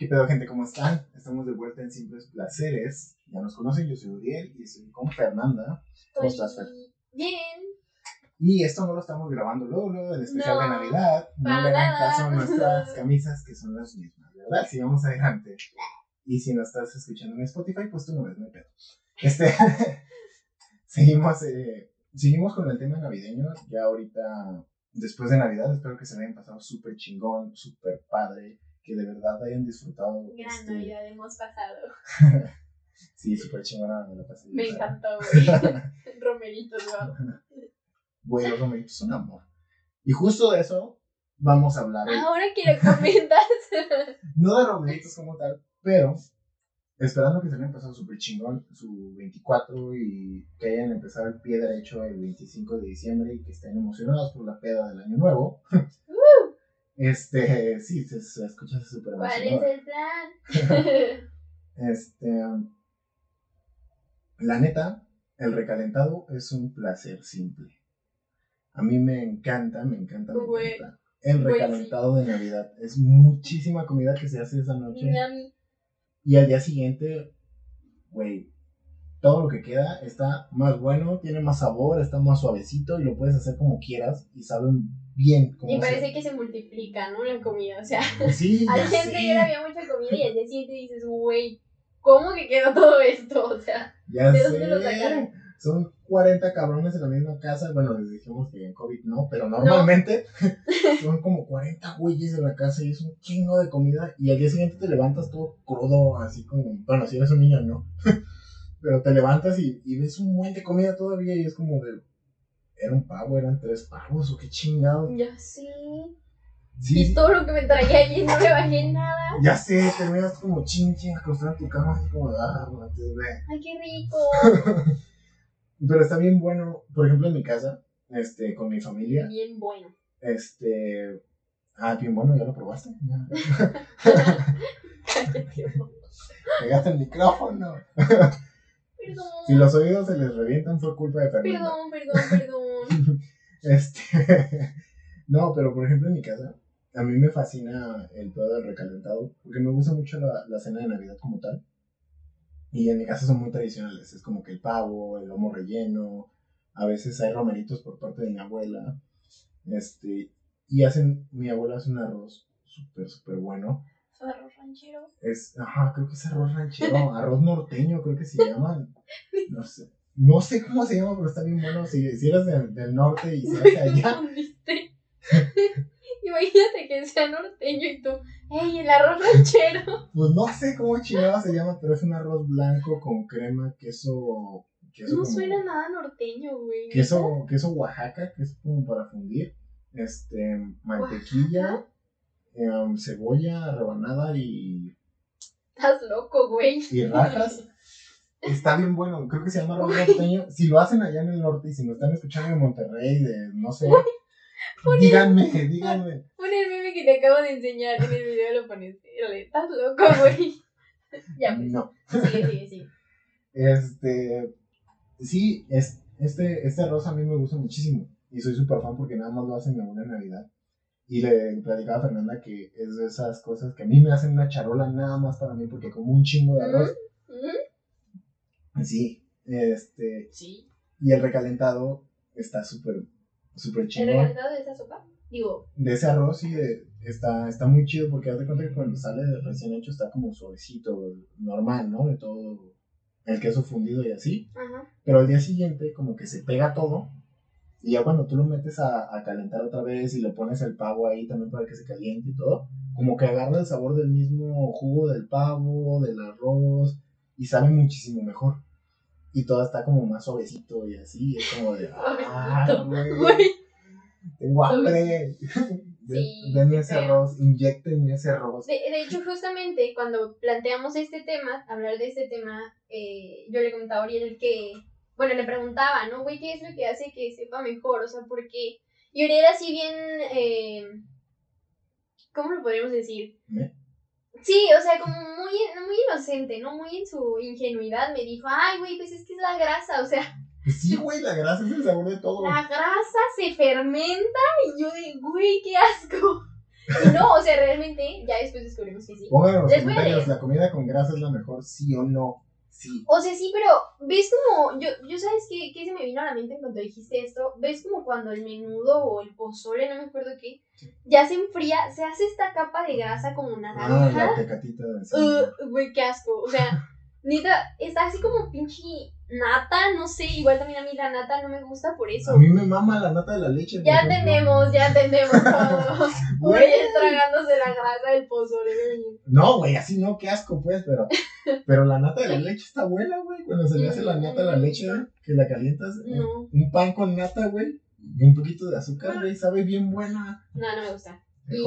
¿Qué pedo, gente? ¿Cómo están? Estamos de vuelta en Simples Placeres. Ya nos conocen, yo soy Uriel y estoy con Fernanda. ¿Cómo estás, Fer? Bien. Y esto no lo estamos grabando luego, luego del especial No, de Navidad. No le hagan caso a nuestras camisas que son las mismas, ¿verdad? Si vamos adelante. Y si no estás escuchando en Spotify, pues tú no ves, no hay pedo. Este, seguimos, eh, seguimos con el tema navideño. Ya ahorita, después de Navidad, espero que se le hayan pasado súper chingón, súper padre. Que de verdad hayan disfrutado. Gran este, Navidad hemos pasado. Sí, súper chingona, me la pasé. Me encantó, güey. Romeritos, wow. Güey, los romeritos son amor. Y justo de eso vamos a hablar. hoy. Ahora quiero comentar. No de romeritos como tal, pero esperando que se hayan pasado súper chingón su 24 y que hayan empezado el pie derecho el 25 de diciembre y que estén emocionados por la peda del año nuevo. Este, sí, se, se escucha súper ¿Cuál es el plan? Este, la neta, el recalentado es un placer simple. A mí me encanta, me encanta, me Güey. encanta. El Güey, recalentado de Navidad. Es muchísima comida que se hace esa noche. Y al día siguiente, güey, todo lo que queda está más bueno, tiene más sabor, está más suavecito y lo puedes hacer como quieras y saben bien cómo Y parece que se multiplica, ¿no? La comida. O sea, Sí, al sé, anterior había mucha comida y al día siguiente dices, güey, ¿cómo que quedó todo esto? O sea, ya ¿de dónde sé. lo sacaron? Son 40 cabrones en la misma casa. Bueno, les dijimos que en COVID no, pero normalmente son como 40 güeyes en la casa y es un chingo de comida. Y al día siguiente te levantas todo crudo, así como. Bueno, si eres un niño, no. pero te levantas y, y ves un buen de comida todavía y es como de. Era un pavo, eran tres pavos o qué chingado. ya sí. Sí, Y todo lo que me traía allí no le bajé nada. ya sé, terminas como chin chin acostado en tu cama, así como, ah, ve. Ay, qué rico. Pero está bien bueno, por ejemplo, en mi casa, este, con mi familia, Bien bueno. este, ah, bien bueno, ya lo probaste, pegaste el micrófono. Perdón. Si los oídos se les revientan fue culpa de Fernanda. Perdón, perdón, perdón. Este, no, pero por ejemplo en mi casa, a mí me fascina el pedo del recalentado, porque me gusta mucho la, la cena de Navidad como tal. Y en mi casa son muy tradicionales, es como que el pavo, el lomo relleno, a veces hay romeritos por parte de mi abuela. Este, y hacen, mi abuela hace un arroz súper, súper bueno. Arroz ranchero. Es, ajá, creo que es arroz ranchero, arroz norteño, creo que se llaman. No sé. No sé cómo se llama, pero está bien bueno. Si, si eres del, del norte y se hace allá, ¿Dónde Imagínate que sea norteño y tú, ¡ey, el arroz ranchero! pues no sé cómo chingado se llama, pero es un arroz blanco con crema, queso. queso No como- suena nada norteño, güey. Queso, queso Oaxaca, que es como para fundir. Este, mantequilla, em, cebolla rebanada y, Estás loco, güey. y rajas. Está bien bueno, creo que se llama arroz norteño. Si lo hacen allá en el norte y si nos están escuchando en Monterrey, de no sé, díganme, díganme. Pon el meme que te acabo de enseñar en el video, lo pones. Estás loco, güey. ya, pues. No. Sigue, sigue, sigue. Este, sí, es, este, este arroz a mí me gusta muchísimo y soy súper fan porque nada más lo hace mi abuela en Navidad. Y le platicaba a Fernanda que es de esas cosas que a mí me hacen una charola nada más para mí porque como un chingo de arroz. Ujú. Sí, este, Sí. y el recalentado está súper, súper ¿El chingón. recalentado de esa sopa? Digo, De ese arroz sí de- está, está muy chido porque haz de cuenta que cuando sale de recién hecho está como suavecito, normal, ¿no? De todo el queso fundido y así. ajá. Pero al día siguiente como que se pega todo y ya cuando tú lo metes a, a calentar otra vez y le pones el pavo ahí también para que se caliente y todo, como que agarra el sabor del mismo jugo del pavo, del arroz y sabe muchísimo mejor. Y todo está como más suavecito y así, es como de, ah, Suavecito. güey, tengo hambre. Sí, Denme ese arroz, inyectenme ese arroz. De, de hecho, justamente cuando planteamos este tema, hablar de este tema, eh, yo le comentaba a Uriel que, bueno, le preguntaba, ¿no, güey, qué es lo que hace que sepa mejor? O sea, porque, y Uriel así bien, eh, ¿cómo lo podríamos decir? Sí, o sea, como muy, muy inocente, ¿no? Muy en su ingenuidad me dijo, ay, güey, pues es que es la grasa, o sea, Pues sí, güey, la grasa es el sabor de todo. la grasa se fermenta y yo de, güey, qué asco. Y no, o sea, realmente ya después descubrimos que sí. Los Les voy a comentarios, leer. ¿la comida con grasa es la mejor? ¿Sí o no? Sí. O sea, sí, pero ves como, yo, yo sabes qué, qué se me vino a la mente cuando dijiste esto, ves como cuando el menudo o el pozole, no me acuerdo qué, Sí. ya se enfría, se hace esta capa de grasa como Ah, naranja. la tecatita de. Uh, güey, qué asco. O sea, neta, está así como pinche nata, no sé, igual también a mí la nata no me gusta por eso. A mí me mama la nata de la leche. Ya tenemos, ya tenemos todo. Güey. Tragándose la grasa del pozole. No, güey, así no, qué asco, pues, pero, pero la nata de la leche está buena, güey. Cuando se le hace la nata a la leche, ¿eh? que la calientas, eh, No, un pan con nata, güey, y un poquito de azúcar, güey, sabe bien buena. no, no me gusta. Y-.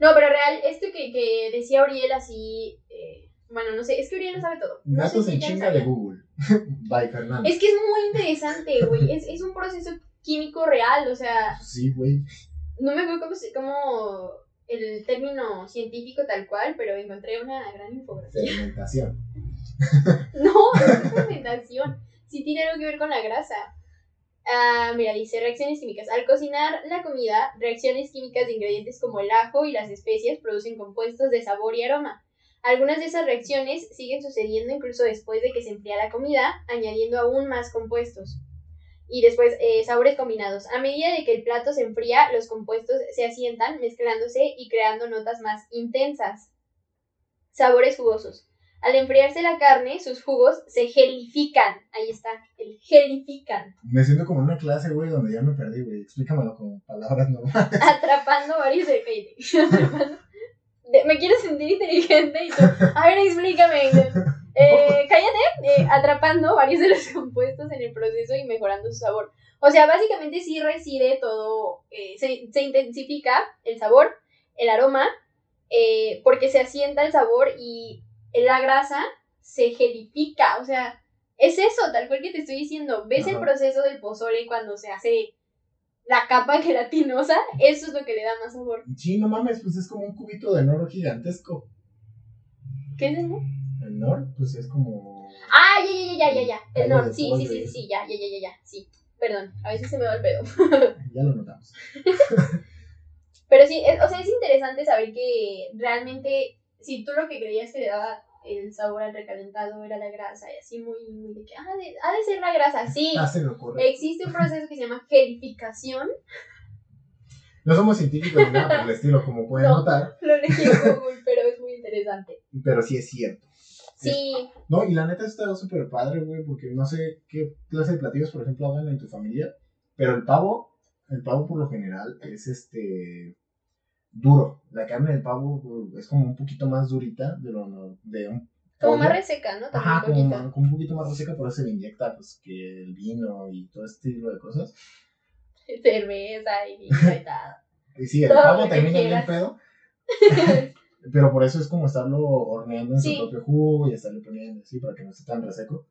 No, pero real, esto que, que decía Uriel así, eh, bueno, no sé, es que Uriel lo sabe todo. No sé Datos si en chinga sabía. de Google. Bye, Fernando. Es que es muy interesante, güey. Es, es un proceso químico real, o sea, Sí, güey. no me acuerdo cómo el término científico tal cual, pero encontré una gran infografía. Fermentación. No, no es fermentación. Sí tiene algo que ver con la grasa. Ah, mira, dice reacciones químicas. Al cocinar la comida, reacciones químicas de ingredientes como el ajo y las especias producen compuestos de sabor y aroma. Algunas de esas reacciones siguen sucediendo incluso después de que se enfría la comida, añadiendo aún más compuestos. Y después, eh, sabores combinados. A medida de que el plato se enfría, los compuestos se asientan, mezclándose y creando notas más intensas. Sabores jugosos. Al enfriarse la carne, sus jugos se gelifican. Ahí está, el gelifican. Me siento como en una clase, güey, donde ya me perdí, güey. Explícamelo con palabras normales. Atrapando varios de Atrapando- de- Me quiero sentir inteligente y tú, a ver, explícame. Eh, cállate, eh, atrapando varios de los compuestos en el proceso y mejorando su sabor. O sea, básicamente sí reside todo, eh, se, se intensifica el sabor, el aroma, porque se asienta el sabor y la grasa se gelifica. O sea, es eso, tal cual que te estoy diciendo. ¿Ves el proceso del pozole cuando se hace la capa gelatinosa? Eso es lo que le da más sabor. Sí, no mames, pues es como un cubito de noro gigantesco. ¿Qué es eso? El nor, pues es como. Ah, ya, ya, ya, ya, ya. El nor, sí, sí, sí, sí, ya, ya, ya, ya, ya, sí. Perdón, a veces se me va el pedo. Ya lo notamos. Pero sí, es- o sea, es interesante saber que realmente, si tú lo que creías que le daba el sabor al recalentado era la grasa y así muy, muy de que, ah, de- ha de ser la grasa, sí. Ah, se me ocurre. Existe un proceso que se llama gelificación. No somos científicos ni nada por el estilo, como pueden No. notar, Lo leí en Google, pero es muy interesante. pero sí es cierto. Sí, No, y la neta está súper padre, güey, porque no sé qué clase de platillos, por ejemplo, hagan en tu familia, pero el pavo, el pavo por lo general es este duro. La carne del pavo güey, es como un poquito más durita de lo de un como más reseca, ¿no? También Ajá, un como, poquito. ma- como un poquito más reseca, por eso se le inyecta pues que el vino y todo este tipo de cosas. Cerveza y vino y tal. Y sí, el Todo pavo termina bien pedo, pero por eso es como estarlo horneando en Sí. su propio jugo y estarle poniendo así para que no esté tan reseco.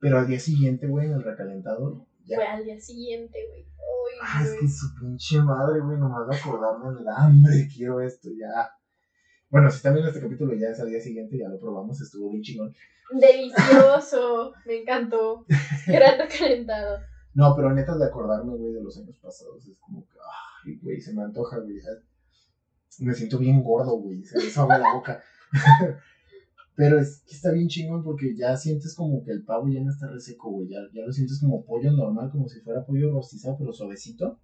Pero al día siguiente, güey, en el recalentado, ya. Fue al día siguiente, güey. Ay, Ah, es güey. que su pinche madre, güey, nomás de acordarme me da hambre, quiero esto, ya. Bueno, si están viendo este capítulo ya es al día siguiente, ya lo probamos, estuvo bien chingón. Delicioso, me encantó. Gran recalentado. No, pero neta de acordarme, güey, de los años pasados, es como que, ay, güey, se me antoja, güey. Me siento bien gordo, güey, se me agua la boca. pero es que está bien chingón porque ya sientes como que el pavo ya no está reseco, güey, ya, ya lo sientes como pollo normal, como si fuera pollo rostizado, pero suavecito.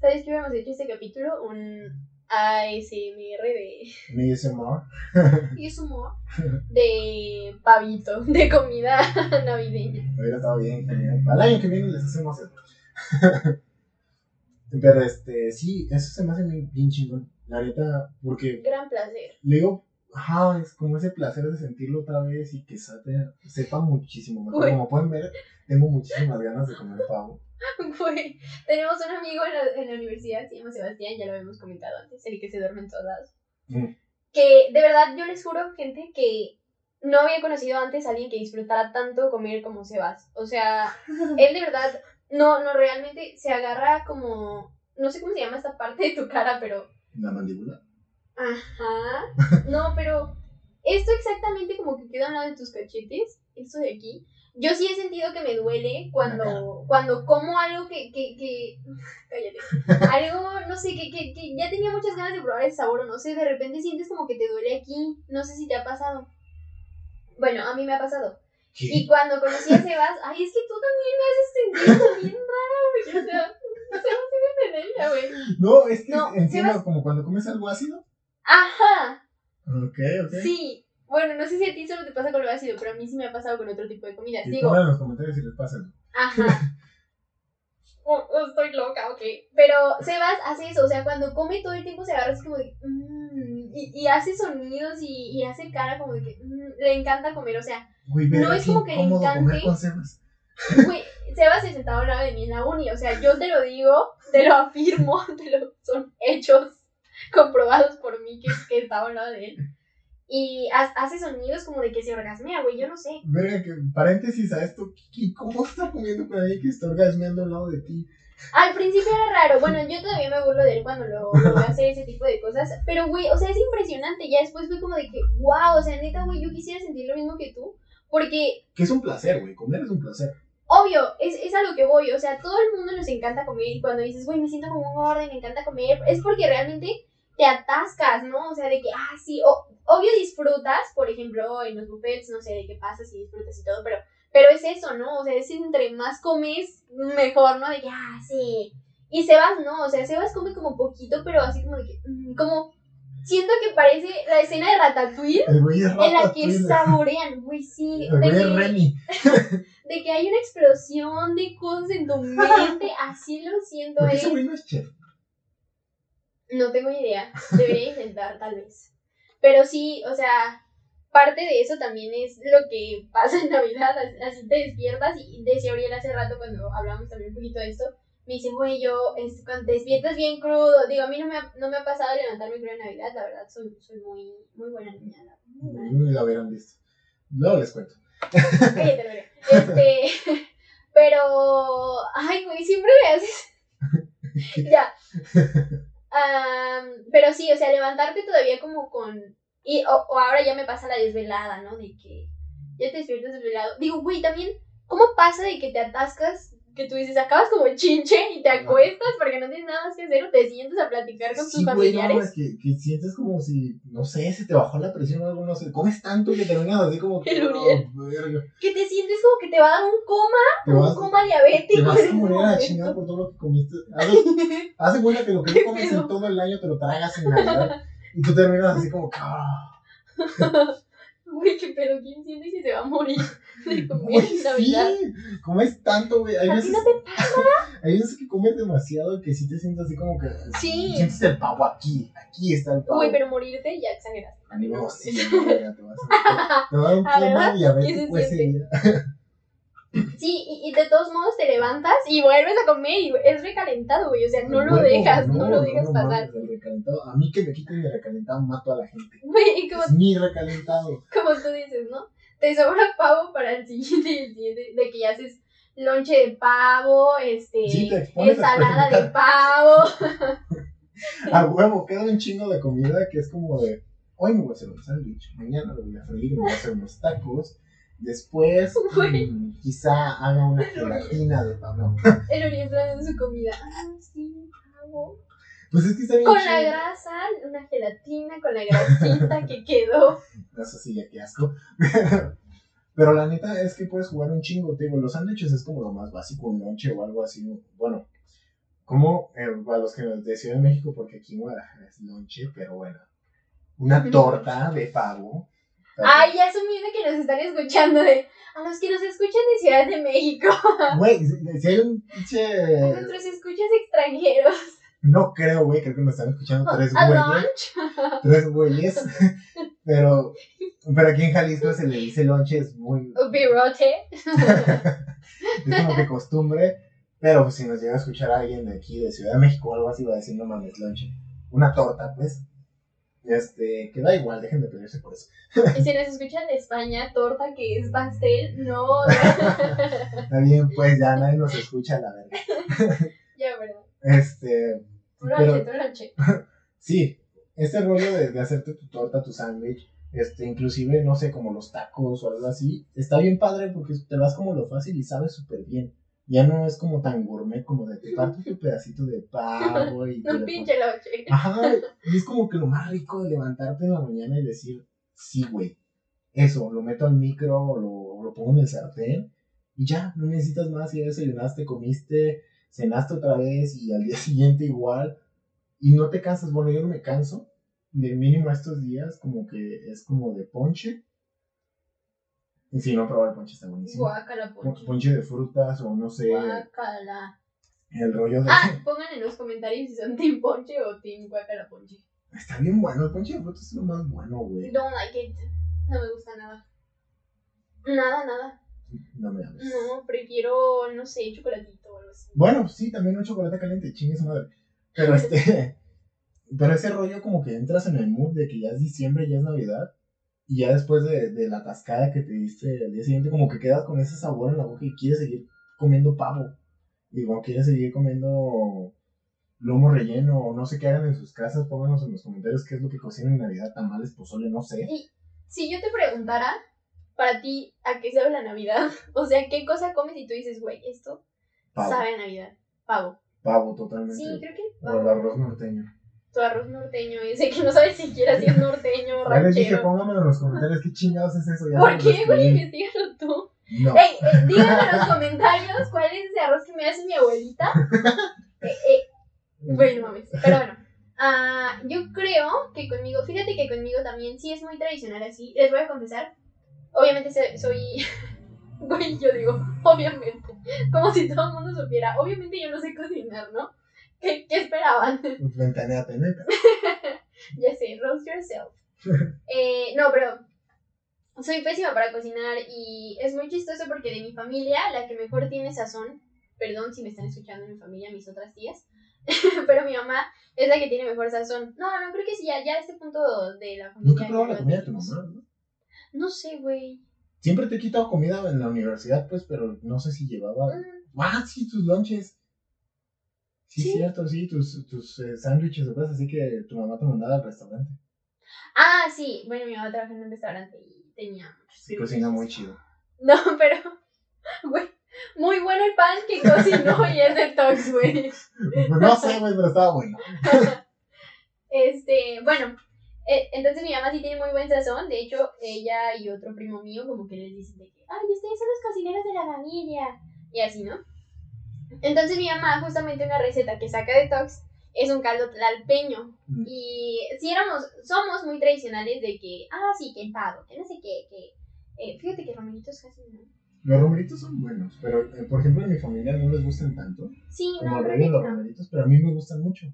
¿Sabes qué hubiéramos hecho este capítulo? Un ASMR de. Me ASMR. ¿Y es humor? De pavito, de comida navideña. Hubiera estado bien, genial. Al año que viene les hacemos esto. Pero este, sí, eso se me hace bien, bien chingón. La neta, porque Gran placer. le digo, ajá, es como ese placer de sentirlo otra vez y que sabe- sepa muchísimo mejor. Como pueden ver, tengo muchísimas ganas de comer pavo. Güey, tenemos un amigo en la, en la universidad, se llama Sebastián, ya lo habíamos comentado antes, el que se duerme en todos lados. Mm. Que de verdad yo les juro, gente, que no había conocido antes a alguien que disfrutara tanto comer como Sebas. O sea, él de verdad, no, no, realmente se agarra como, no sé cómo se llama esta parte de tu cara, pero La mandíbula. Ajá. No, pero esto exactamente como que queda a un lado de tus cachetes, esto de aquí, yo sí he sentido que me duele cuando, cuando como algo que, que, que cállate, algo, no sé, que, que, que ya tenía muchas ganas de probar el sabor o no sé, de repente sientes como que te duele aquí, no sé si te ha pasado. Bueno, a mí me ha pasado. Y cuando conocí a Sebas, ay, es que tú también me haces sentir bien raro, güey, o sea, no sé me ella, güey. No, es que no, entiendo como cuando comes algo ácido. Ajá. Ok, ok. Sí, bueno, no sé si a ti solo te pasa con lo ácido, pero a mí sí me ha pasado con otro tipo de comidas. Y Digo, en los comentarios si les pasa. Ajá. Oh, oh, estoy loca, ok. Pero Sebas hace eso, o sea, cuando come todo el tiempo se agarra así como de. Mmm, y, y, hace sonidos y, y, hace cara como de que mmm, le encanta comer, o sea, no es como que le encante. Con Sebas. Güey, Sebas se sentaba al lado de mí en la uni, o sea, yo te lo digo, te lo afirmo, te lo, son hechos comprobados por mí que, que estaba al lado de él. Y hace sonidos como de que se orgasmea, güey, yo no sé. Verga, que paréntesis a esto, ¿cómo está comiendo con alguien que está orgasmeando al lado de ti? Al principio era raro, bueno, yo todavía me burlo de él cuando lo, lo hace ese tipo de cosas, pero güey, o sea, es impresionante, ya después fue como de que, wow, o sea, neta, güey, yo quisiera sentir lo mismo que tú, porque... Que es un placer, güey, comer es un placer. Obvio, es, es a lo que voy, o sea, todo el mundo nos encanta comer y cuando dices, güey, me siento como un orden, me encanta comer, es porque realmente te atascas, ¿no? O sea, de que, ah, sí, obvio disfrutas, por ejemplo, en los buffets, no sé de qué pasas y disfrutas y todo, pero, pero es eso, ¿no? O sea, es entre más comes, mejor, ¿no? De que, ah, sí. Y Sebas no, o sea, Sebas come como poquito, pero así como de que, mm, como, siento que parece la escena de Ratatouille, en la que saborean, güey, sí. de que, de que hay una explosión de cosas en tu mente, así lo siento. ¿Por qué ese no es chef? No tengo idea. Debería intentar, tal vez. Pero sí, o sea, parte de eso también es lo que pasa en Navidad. Así te despiertas y decía Oriel hace rato cuando hablamos también un poquito de esto. Me dice, güey, yo, es, cuando te despiertas bien crudo. Digo, a mí no me ha, no me ha pasado levantarme crudo en Navidad, la verdad, soy, soy muy, muy buena niña. Muy la hubieran visto. Luego les cuento. Cállate, Este, pero, ay, güey, siempre me haces. ya pero sí, o sea, levantarte todavía como con... Y, o, o, ahora ya me pasa la desvelada, ¿no? De que ya te despiertas desvelado. Digo, güey, también, ¿cómo pasa de que te atascas que tú dices, acabas como chinche y te acuestas porque no tienes nada más que hacer o te sientes a platicar con tus familiares. no, es que, que, sientes como si, no sé, se te bajó la presión o algo, no sé, comes tanto que terminas así como que, que te sientes como que te va a dar un coma, un coma diabético. Te vas a morir a la chingada por todo lo que comiste. Hace cuenta que lo que no comes en todo el año te lo tragas en Navidad y tú terminas así como que, ah. Güey, que pero ¿quién siente que se va a morir de comer en Navidad? Sí, comes tanto, güey. Hay ¿A veces, ti no te pasa? Hay veces que comes demasiado que sí te sientes así como que. Sí. Sientes el pavo aquí. Aquí está el pavo. Güey, pero morirte ya exageraste. No, sí, no, ya te vas a. Te va a dar un tema diabético ese día. Sí, y, de todos modos te levantas y vuelves a comer y es recalentado, güey. O sea, no lo dejas, no, lo dejas pasar. a mí que me quiten mi recalentado mato a la gente. Güey, como, es mi recalentado. Como tú dices, ¿no? Te sobra pavo para el siguiente y el siguiente, de que ya haces lonche de pavo, este, ensalada de pavo. a huevo, queda un chingo de comida que es como de, hoy me voy a hacer un sándwich, mañana lo voy a freír, me voy a hacer unos tacos Después, quizá haga una gelatina de pavo. El orientado en su comida. Ah, sí, pavo. Pues es que está bien Con la grasa, una gelatina con la grasita que quedó. Eso sí, ya qué asco. Pero la neta es que puedes jugar un chingo. Te digo, los sándwiches es como lo más básico, un lonche o algo así. Bueno, como eh, para los que de Ciudad de México, porque aquí en Guadalajara es lonche, pero bueno. Una torta de pavo Ay, ya asumiendo que nos están escuchando de. A los que nos escuchan de Ciudad de México. Güey, si hay un pinche. A nuestros escuchas extranjeros. No creo, güey, creo que nos están escuchando tres güeyes. Tres güeyes. Pero, pero aquí en Jalisco se le dice lonche, es muy. Birote. es como que costumbre. Pero pues, si nos llega a escuchar a alguien de aquí, de Ciudad de México o algo así, va a decir, no mames, lonche. Una torta, pues. Este, que da igual, dejen de pelearse por eso. Y si nos escuchan de España, torta que es pastel, no. Está bien, pues ya nadie nos escucha, la verdad. ya, verdad. Este. Lonche. sí, este rollo de, de, hacerte tu torta, tu sándwich, este, inclusive, no sé, como los tacos o algo así, está bien padre porque te vas como lo fácil y sabes súper bien. Ya no es como tan gourmet como de te parto tu pedacito de pavo y... Un pinche loche. Ajá, y es como que lo más rico de levantarte en la mañana y decir, sí, güey, eso, lo meto al micro o lo, lo pongo en el sartén y ya, no necesitas más, ya desayunaste, comiste, cenaste otra vez y al día siguiente igual y no te cansas, bueno, yo no me canso, de mínimo estos días como que es como de ponche y si no probar el ponche está buenísimo. Guácala, Pon- ponche. Ponche de frutas o no sé, Guácala. el rollo de... Ah, pongan en los comentarios si son Team Ponche o Team Guácala Ponche. Está bien bueno, el ponche de frutas es lo más bueno, güey. Don't like it. No me gusta nada. Nada, nada. No me hables. No, prefiero, no sé, chocolatito o algo así. Bueno, sí, también un chocolate caliente, chingue madre. Pero este. pero ese rollo como que entras en el mood de que ya es diciembre, ya es Navidad. Y ya después de, de la tascada que te diste el día siguiente, como que quedas con ese sabor en la boca y quieres seguir comiendo pavo. Digo, quieres seguir comiendo lomo relleno o no sé qué hagan en sus casas. Pónganos en los comentarios qué es lo que cocinan en Navidad, tamales, pozole, no sé. Si yo te preguntara, para ti, ¿a qué sabe la Navidad? O sea, ¿qué cosa comes y tú dices, güey, esto Pavo. sabe a Navidad? Pavo. Pavo, totalmente. Sí, creo que o el pavo. arroz norteño. Tu arroz norteño, ese que no sabes siquiera si es norteño o Ya les dije, ranchero. pónganmelo en los comentarios qué chingados es eso. Ya ¿Por qué, güey? Investígalo tú. No. Ey, eh, díganme en los comentarios cuál es ese arroz que me hace mi abuelita. Eh, eh, Güey, no mames. Pero bueno. ah, yo creo que conmigo, fíjate que conmigo también sí es muy tradicional así. Les voy a confesar. Obviamente soy. Güey, yo digo, obviamente. Como si todo el mundo supiera. Obviamente yo no sé cocinar, ¿no? ¿Qué, qué esperaban? Pues ventaneate, neta. ya sé, roast yourself. Eh, no, pero soy pésima para cocinar y es muy chistoso porque de mi familia, la que mejor tiene sazón, perdón si me están escuchando en mi familia, mis otras tías, pero mi mamá es la que tiene mejor sazón. No, no, creo que sí, ya, ya a este punto de la familia. Nunca probado la comida de tu mamá, ¿no? No sé, güey. Siempre te he quitado comida en la universidad, pues, pero no sé si llevaba. Mm, Ah, sí, tus lunches. Sí, Sí. cierto, sí, tus, tus eh, sándwiches o cosas así que tu mamá te mandaba al restaurante. Ah, sí, bueno, mi mamá trabaja en un restaurante y tenía muchos Sí, cocina muy chido. No, pero, güey, muy bueno el pan que cocinó y es de Tox, güey. No sé, güey, pero estaba bueno. Este, bueno, eh, entonces mi mamá sí tiene muy buen sazón. De hecho, ella y otro primo mío, como que les dicen de que, ay, ustedes son los cocineros de la familia. Y así, ¿no? Entonces mi mamá, justamente una receta que saca de Tox, es un caldo tlalpeño. Mm. Y si éramos, somos muy tradicionales de que, ah, sí, que el pavo, que no sé qué, que. eh, fíjate que romeritos casi no. Los romeritos son buenos, pero eh, por ejemplo en mi familia no les gustan tanto Sí, como no, de los no. romeritos, pero a mí me gustan mucho.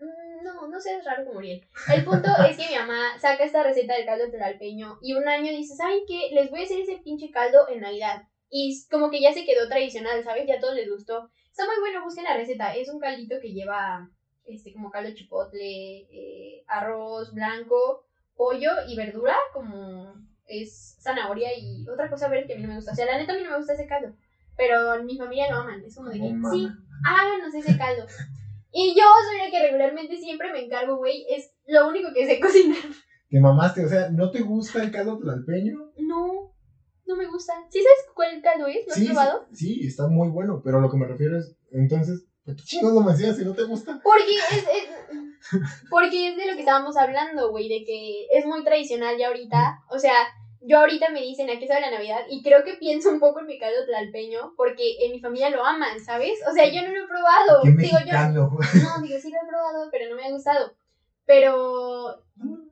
Mm, No, no seas raro como Uriel. El punto es que mi mamá saca esta receta del caldo tlalpeño y un año dice, ¿saben qué? Les voy a hacer ese pinche caldo en Navidad. Y como que ya se quedó tradicional, ¿sabes? Ya a todos les gustó. Está muy bueno, busquen la receta. Es un caldito que lleva, este, como caldo chipotle, eh, arroz blanco, pollo y verdura, como es zanahoria y otra cosa verde que a mí no me gusta. O sea, la neta a mí no me gusta ese caldo. Pero mi familia lo aman. Es como de que, Oh, sí, háganos ese caldo. Y yo soy la que regularmente siempre me encargo, güey. Es lo único que sé cocinar. Te mamaste, o sea, ¿no te gusta el caldo tlalpeño? No, no me gusta. ¿Sí sabes cuál caldo es? ¿Lo has Sí, probado? sí, sí, está muy bueno, pero lo que me refiero es, entonces, ¿por qué chingados lo me decías si no te gusta? Porque es, es- porque es de lo que estábamos hablando, güey, de que es muy tradicional ya ahorita. O sea, yo ahorita me dicen a qué sabe la Navidad y creo que pienso un poco en mi caldo tlalpeño porque en mi familia lo aman, ¿sabes? O sea, yo no lo he probado. Qué Digo, yo. No, digo, sí lo he probado, pero no me ha gustado. Pero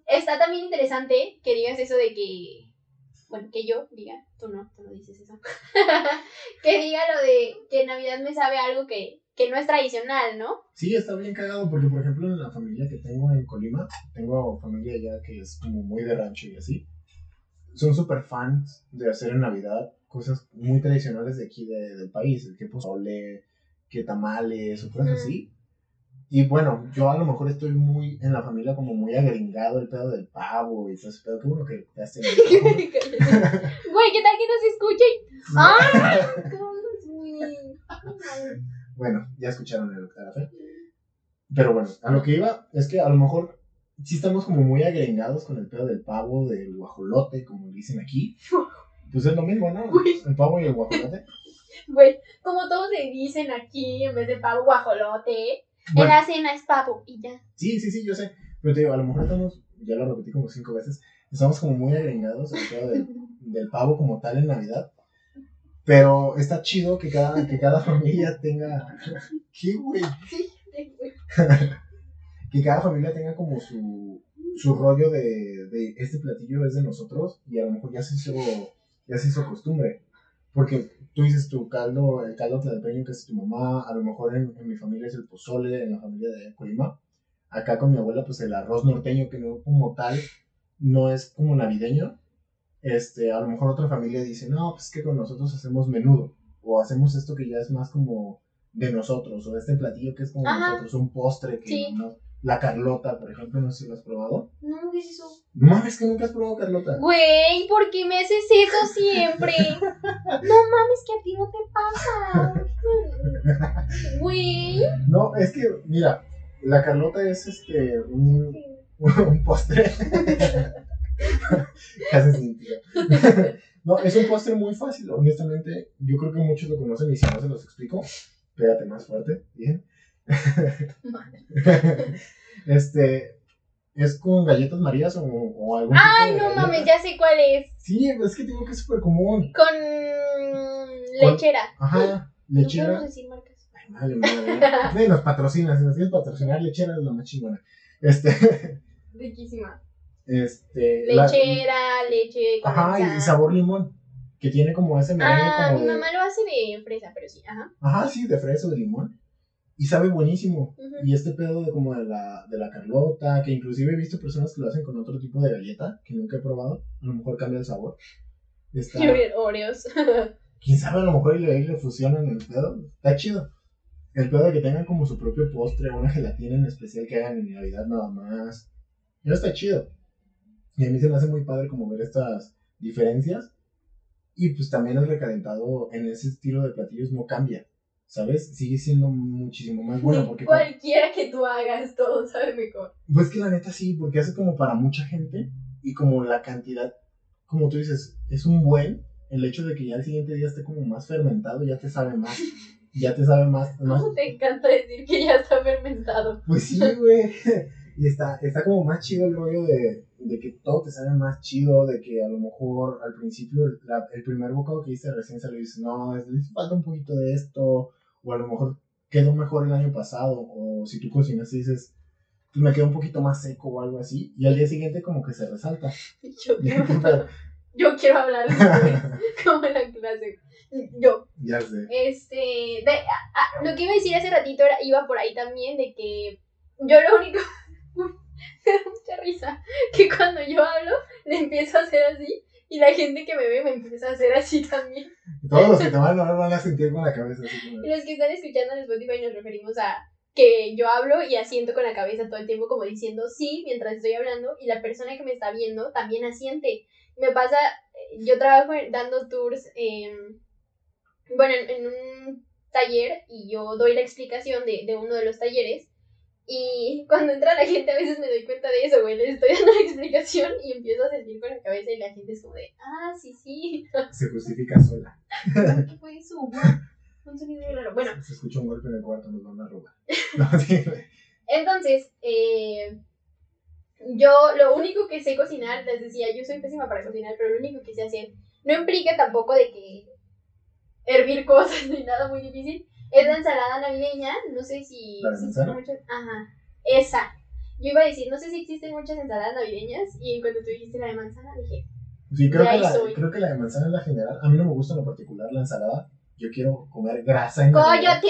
está también interesante que digas eso de que. Bueno, que yo diga, tú no, tú no dices eso. que diga lo de que Navidad me sabe algo que, que no es tradicional, ¿no? Sí, está bien cagado porque, por ejemplo, en la familia que tengo en Colima, tengo familia ya que es como muy de rancho y así, son súper fans de hacer en Navidad cosas muy tradicionales de aquí de- del país, el que pozole, que tamales o cosas así. Y bueno, yo a lo mejor estoy muy en la familia como muy agringado el pedo del pavo y todo ese pedo. Qué bueno que te tenido. Güey, ¿qué tal que no se escuchen? Güey. Bueno, ya escucharon el Octarafe. Pero bueno, a lo que iba es que a lo mejor sí estamos como muy agregados con el pedo del pavo, del guajolote, como dicen aquí. Pues es lo mismo, ¿no? Güey. El pavo y el guajolote. Güey, como todos le dicen aquí, en vez de pavo guajolote, Bueno, la cena es pavo y ya. sí, sí, sí, yo sé. Pero te digo, a lo mejor estamos, ya lo repetí como cinco veces, estamos como muy agregados al pedo del, del pavo como tal en Navidad. Pero está chido que cada, que cada familia tenga. ¿Qué, güey? que cada familia tenga como su, su rollo de, de este platillo es de nosotros y a lo mejor ya se hizo, ya se hizo costumbre. Porque tú dices tu caldo, el caldo tlalpeño que es tu mamá, a lo mejor en, en mi familia es el pozole, en la familia de Colima. Acá con mi abuela, pues el arroz norteño, que no como tal, no es como navideño. Este, a lo mejor otra familia dice, no, pues que con nosotros hacemos menudo, o hacemos esto que ya es más como de nosotros, o este platillo que es como Ajá. nosotros, un postre que Sí. no- la Carlota, por ejemplo, no sé si lo has probado. No, ¿qué es eso? No mames, que nunca has probado Carlota. Güey, ¿por qué me haces eso siempre? No mames, que a ti no te pasa. Güey. No, es que, mira, la Carlota es este un, un postre. Casi sin tío. No, es un postre muy fácil, honestamente. Yo creo que muchos lo conocen y si no se los explico, pégate más fuerte, bien. Este, es con galletas marías o, o tipo Ay, no mames, ya sé cuál es. Sí, es que digo que es súper común. Con lechera. Ajá, No lechera. podemos decir marcas. Ay, madre mía, Nadie nos patrocina, si nos quieres patrocinar, lechera es lo más chingona. Este, Riquísima. este. la- Lechera, leche ajá, y sabor limón. Que tiene como ese merengue Ah, como mi de. mamá lo hace de fresa, pero sí, ajá. Ajá, sí, de fresa o de limón. Y sabe buenísimo. Y este pedo de como de la, de la Carlota, que inclusive he visto personas que lo hacen con otro tipo de galleta, que nunca he probado. A lo mejor cambia el sabor. Está, bien, Oreos. quién sabe, a lo mejor y le, y le fusionan el pedo. Está chido. El pedo de que tengan como su propio postre, una gelatina en especial que hagan en Navidad nada más. Eso está chido. Y a mí se me hace muy padre como ver estas diferencias. Y pues también el recalentado en ese estilo de platillos no cambia. ¿Sabes? Sigue siendo muchísimo más bueno. Porque Cualquiera que tú hagas, todo sabe mejor. pues que la neta sí, porque hace como para mucha gente y como la cantidad, como tú dices, es un buen, el hecho de que ya el siguiente día esté como más fermentado, ya te sabe más, ya te sabe más, más ¿Cómo te encanta decir que ya está fermentado? pues sí, güey, y está, está como más chido el rollo de, de que todo te sabe más chido, de que a lo mejor al principio el, la- el primer bocado que hice recién salió y dices, no, es- falta un poquito de esto, o a lo mejor quedó mejor el año pasado, o si tú cocinas y dices, pues me quedó un poquito más seco o algo así, y al día siguiente como que se resalta. Yo, Pero- yo quiero hablar después, como en la clase. Yo, ya sé. este, de, a- a- lo que iba a decir hace ratito era, iba por ahí también, de que yo lo único, me da mucha risa, que cuando yo hablo, le empiezo a hacer así, y la gente que me ve me empieza a hacer así también. Todos los que te van a ver van a sentir con la cabeza así como... Y los que están escuchando en Spotify nos referimos a que yo hablo y asiento con la cabeza todo el tiempo como diciendo sí mientras estoy hablando y la persona que me está viendo también asiente. Me pasa, eh, yo trabajo dando tours, bueno, en, en un taller y yo doy la explicación de, de uno de los talleres y cuando entra la gente a veces me doy cuenta de eso, güey, les estoy dando la explicación y empiezo a sentir con la cabeza y la gente es como de, ah, sí, sí, Se justifica sola. ¿qué fue eso? Un sonido raro. Bueno, Se escucha un golpe en el cuarto, nos van a robar. No, sí, güey. Entonces, eh, yo lo único que sé cocinar, les decía, yo soy pésima para cocinar, pero lo único que sé hacer no implica tampoco de que hervir cosas ni nada muy difícil. Es la ensalada navideña, no sé si ¿La muchas. Ajá, esa. Yo iba a decir, no sé si existen muchas ensaladas navideñas, y en cuanto tú dijiste la de manzana, dije, Sí, creo que, la, soy. creo que la de manzana es la general. A mí no me gusta en lo particular la ensalada. Yo quiero comer grasa en Navidad.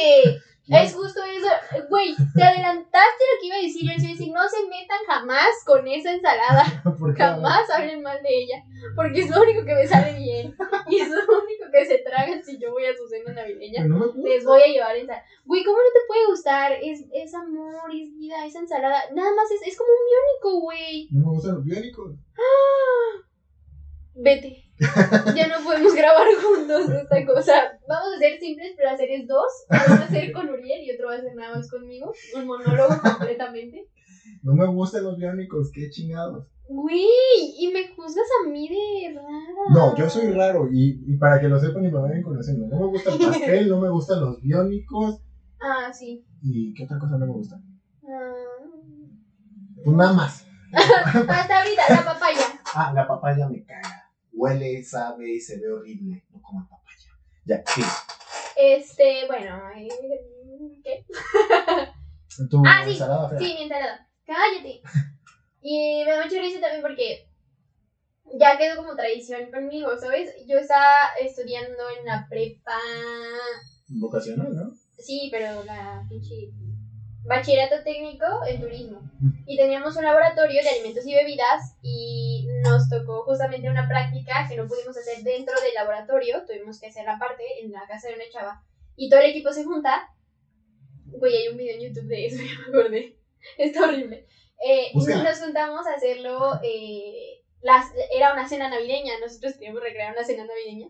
Es justo eso. Güey, te adelantaste lo que iba a decir. Yo les iba a decir, no se metan jamás con esa ensalada. Jamás hablen mal de ella. Porque es lo único que me sale bien. Y es lo único que se tragan si yo voy a su cena navideña. No. Les voy a llevar ensalada. Güey, ¿cómo no te puede gustar? Es, es amor, es vida, es ensalada. Nada más es, es como un biónico, güey. No me gustan los biónicos. Vete. Ya no podemos grabar juntos esta cosa. Vamos a hacer simples placeres dos. Uno va a ser con Uriel y otro va a ser nada más conmigo. Un monólogo completamente. No me gustan los biónicos, qué chingados. Güey, y me juzgas a mí de rara. No, yo soy raro y, y para que lo sepan y me vayan conociendo. No me gusta el pastel, no me gustan los biónicos. Ah, sí. ¿Y qué otra cosa no me gusta? Ah. Pues nada más. Hasta ahorita, la papaya. Ah, la papaya me caga. Huele, sabe y se ve horrible. No como papaya. Ya, sí. Este, bueno, ¿qué? Tu Ah, sí, ensalada fea. Sí, mi ensalada. Cállate. Y me da mucha risa también porque ya quedó como tradición conmigo, ¿sabes? Yo estaba estudiando en la prepa. Vocacional, ¿no? Sí, pero la pinche. Bachillerato técnico en turismo. Y teníamos un laboratorio de alimentos y bebidas y nos tocó justamente una práctica que no pudimos hacer dentro del laboratorio, tuvimos que hacerla aparte en la casa de una chava. Y todo el equipo se junta. Güey, hay un video en YouTube de eso, ya me acordé. Está horrible. Eh, y nos juntamos a hacerlo. eh, las, era una cena navideña, nosotros queríamos recrear una cena navideña.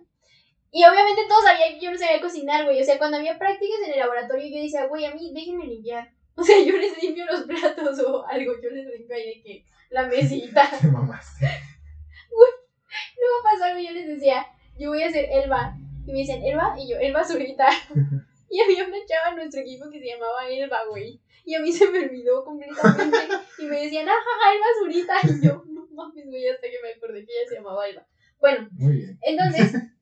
Y obviamente todos sabían que yo no sabía cocinar, güey. O sea, cuando había prácticas en el laboratorio, yo decía, güey, a mí déjenme limpiar. O sea, yo les limpio los platos o algo, yo les limpio ahí de que la mesita. Te mamaste. Luego pasó algo y yo les decía, yo voy a ser Elba. Y me decían, Elba, y yo, Elba Zurita. Y había una chava en nuestro equipo que se llamaba Elba, güey. Y a mí se me olvidó completamente. Y me decían, ajá, Elba Zurita. Y yo, no mames, güey, hasta que me acordé que ella se llamaba Elba. Bueno, Muy bien. entonces,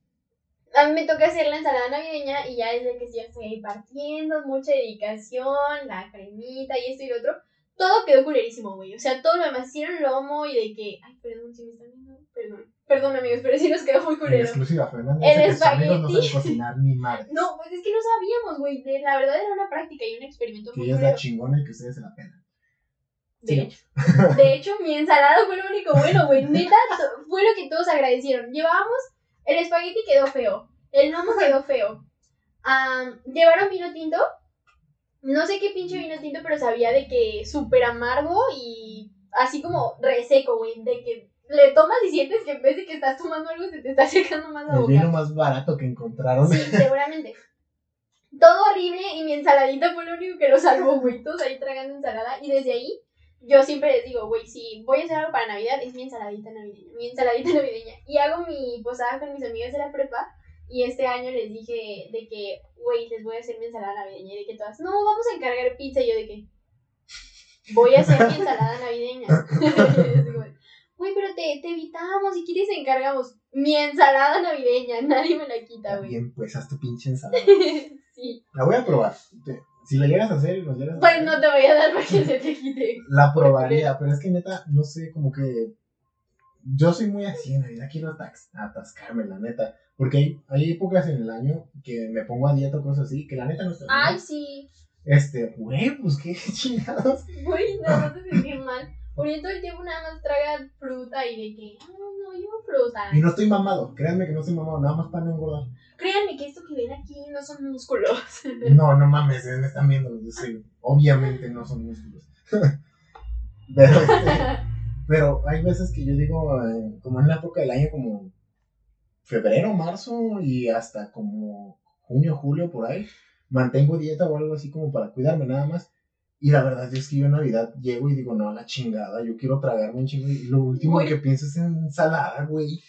a mí me toca hacer la ensalada navideña y ya desde que ya estoy partiendo, mucha dedicación, la cremita y esto y lo otro. Todo quedó culerísimo, güey. O sea, todo lo demás hicieron lomo y de que. Ay, perdón, si me están viendo. Perdón. Perdón, amigos, pero sí nos quedó muy En culero. exclusiva, Fernanda. El que no espagueti. saben cocinar ni madre. No, pues es que no sabíamos, güey. La verdad era una práctica y un experimento Que muy ella es la culero. chingona y que ustedes se la pelan. De Sí. hecho. De hecho, mi ensalada fue lo único bueno, güey. Neta, fue lo que todos agradecieron. Llevábamos, el espagueti quedó feo. El lomo quedó feo. Am, llevaron vino tinto. No sé qué pinche vino tinto, pero sabía de que súper amargo y así como reseco, güey. De que le tomas y sientes que en vez de que estás tomando algo, se te está secando más la El boca. vino más barato que encontraron. Sí, seguramente. Todo horrible y mi ensaladita fue lo único que lo salvó, güey. Todos ahí tragando ensalada. Y desde ahí, yo siempre les digo, güey, si voy a hacer algo para Navidad, es mi ensaladita navideña. Mi ensaladita navideña. Y hago mi posada con mis amigas de la prepa. Y este año les dije de que, güey, les voy a hacer mi ensalada navideña. Y de que todas, no, vamos a encargar pizza. Y yo de que, voy a hacer mi ensalada navideña. Güey, pero te, te evitamos, si quieres encargamos mi ensalada navideña, nadie me la quita, güey. Bien, pues haz tu pinche ensalada. sí. La voy a probar. Te- Si la llegas a hacer y nos llegas a Pues hacer, no te voy a dar para que se te quite. la probaría, pero es que neta, no sé, como que yo soy muy así en Navidad, quiero atax- atascarme, la neta. Porque hay, hay épocas en el año que me pongo a dieta o cosas así, que la neta no está bien. Ay, sí. Este, güey, pues qué chingados. Güey, no, no te sentí mal. Uriel todo el tiempo nada más traga fruta y de que, ah, no, yo fruta. Y no estoy mamado, créanme que no estoy mamado, nada más para no engordar. Créanme que esto que ven aquí no son músculos. No, no mames, eh, me están viendo, yo sé, obviamente no son músculos. pero, este, pero hay veces que yo digo, eh, como en la época del año, como febrero, marzo y hasta como junio, julio, por ahí, mantengo dieta o algo así como para cuidarme nada más. Y la verdad es que yo en Navidad llego y digo, no, a la chingada, yo quiero tragarme un chingo. Y lo último Güey. que pienso es en ensalada, güey.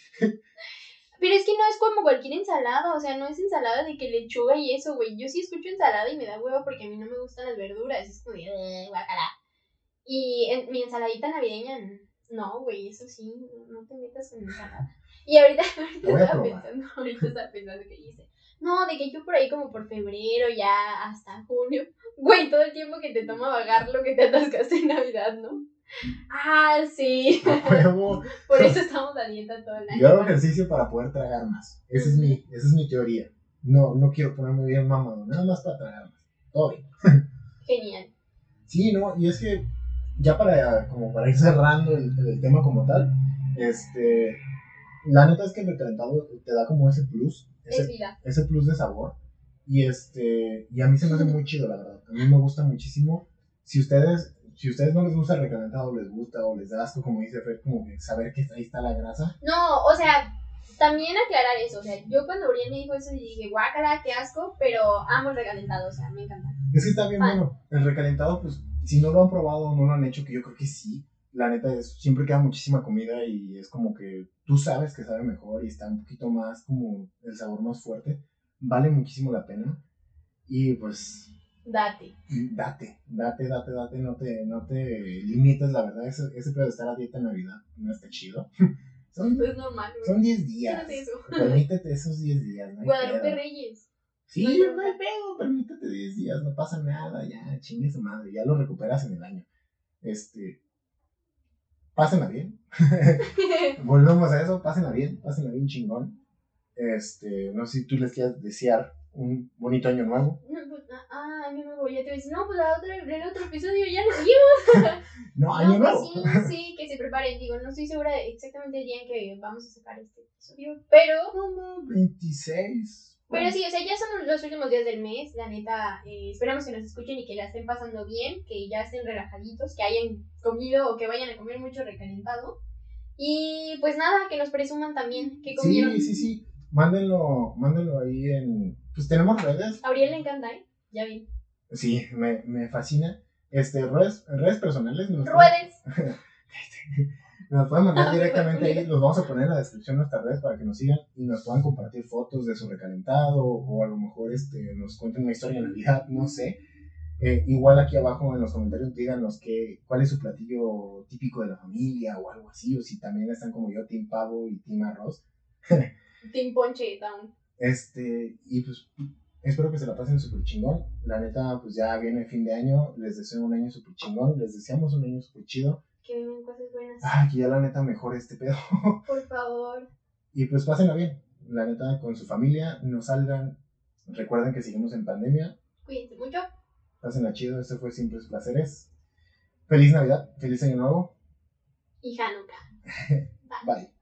Pero es que no es como cualquier ensalada, o sea, no es ensalada de que lechuga y eso, güey. Yo sí escucho ensalada y me da huevo porque a mí no me gustan las verduras. Es como de, "Eh, guácala". Y en, mi ensaladita navideña, no, güey, eso sí, no te metas con ensalada. Y ahorita, ahorita estaba pensando, ahorita estaba pensando que hice. No, de que yo por ahí como por febrero, ya hasta junio. Güey, todo el tiempo que te toma vagar lo que te atascaste en Navidad, ¿no? Ah, sí. Huevo. Por eso estamos a dieta todo el año. Yo hago ejercicio para poder tragar más. Esa es mi, esa es mi teoría. No, no quiero ponerme bien mamado, nada más para tragar más. Todo bien. Genial. Sí, no, y es que ya para, como para ir cerrando el, el tema como tal, este, la neta es que el recalentado te da como ese plus, Es ese, vida. ese plus de sabor. Y este, y a mí se me hace muy chido, la verdad. A mí me gusta muchísimo. Si ustedes, si ustedes no les gusta el recalentado, les gusta o les da asco, como dice Fer, como que saber que ahí está la grasa. No, o sea, también aclarar eso. O sea, yo cuando Uriel me dijo eso dije, guácala, qué asco, pero amo el recalentado, o sea, me encanta. Es que está bien bueno. El recalentado, pues, si no lo han probado o no lo han hecho, que yo creo que sí, la neta es, siempre queda muchísima comida y es como que tú sabes que sabe mejor y está un poquito más como el sabor más fuerte, vale muchísimo la pena y pues Date. date, date, date, date, no te, no te limites, la verdad, ese, ese pedo de estar a dieta en Navidad no está chido. Son, Es normal, son 10 ¿Qué días. es eso? Permítete esos 10 días, no Guadalupe. Reyes. Sí, No no hay pedo, permítete 10 días, no pasa nada, ya, chingue su madre, ya lo recuperas en el año. Este, pásenla bien. Volvemos a eso, pásenla bien, pásenla bien chingón. Este, no sé si tú les quieras desear un bonito año nuevo. No, pues, ah, ah, año nuevo, ya te voy a decir, no, pues la otra, el otro episodio ya lo vimos. No, año no, nuevo. pues sí, sí, que se preparen. Digo, no estoy segura de exactamente el día en que vamos a sacar este episodio, pero, Como 26. Pero sí, o sea, ya son los últimos días del mes. La neta, eh, esperamos que nos escuchen y que la estén pasando bien, que ya estén relajaditos, que hayan comido o que vayan a comer mucho recalentado. Y pues nada, que nos presuman también que comieron. Sí, sí, sí. Mándenlo, mándenlo ahí en. Pues tenemos redes. A Auriel le encanta, ¿eh? Ya vi. Sí, me, me fascina. Este, redes, redes personales. Pueden- Ruedes. Nos pueden mandar Ah, directamente ahí, los vamos a poner en la descripción de nuestras redes para que nos sigan y nos puedan compartir fotos de su recalentado o a lo mejor este, nos cuenten una historia de Navidad, no sé. Eh, igual aquí abajo en los comentarios díganos qué, cuál es su platillo típico de la familia o algo así, o si también están como yo, Team Pavo y Team Arroz. Team Ponche Down. Este, y pues espero que se la pasen súper chingón. La neta, pues ya viene el fin de año, les deseo un año súper chingón, les deseamos un año súper chido. Que vengan cosas buenas. Ah, que ya la neta mejore este pedo. Por favor. Y pues pásenla bien, la neta, con su familia, no salgan. Recuerden que seguimos en pandemia, Cuídense mucho. pásenla chido, esto fue Simples Placeres. Feliz Navidad, feliz Año Nuevo, Y Hanukkah. bye.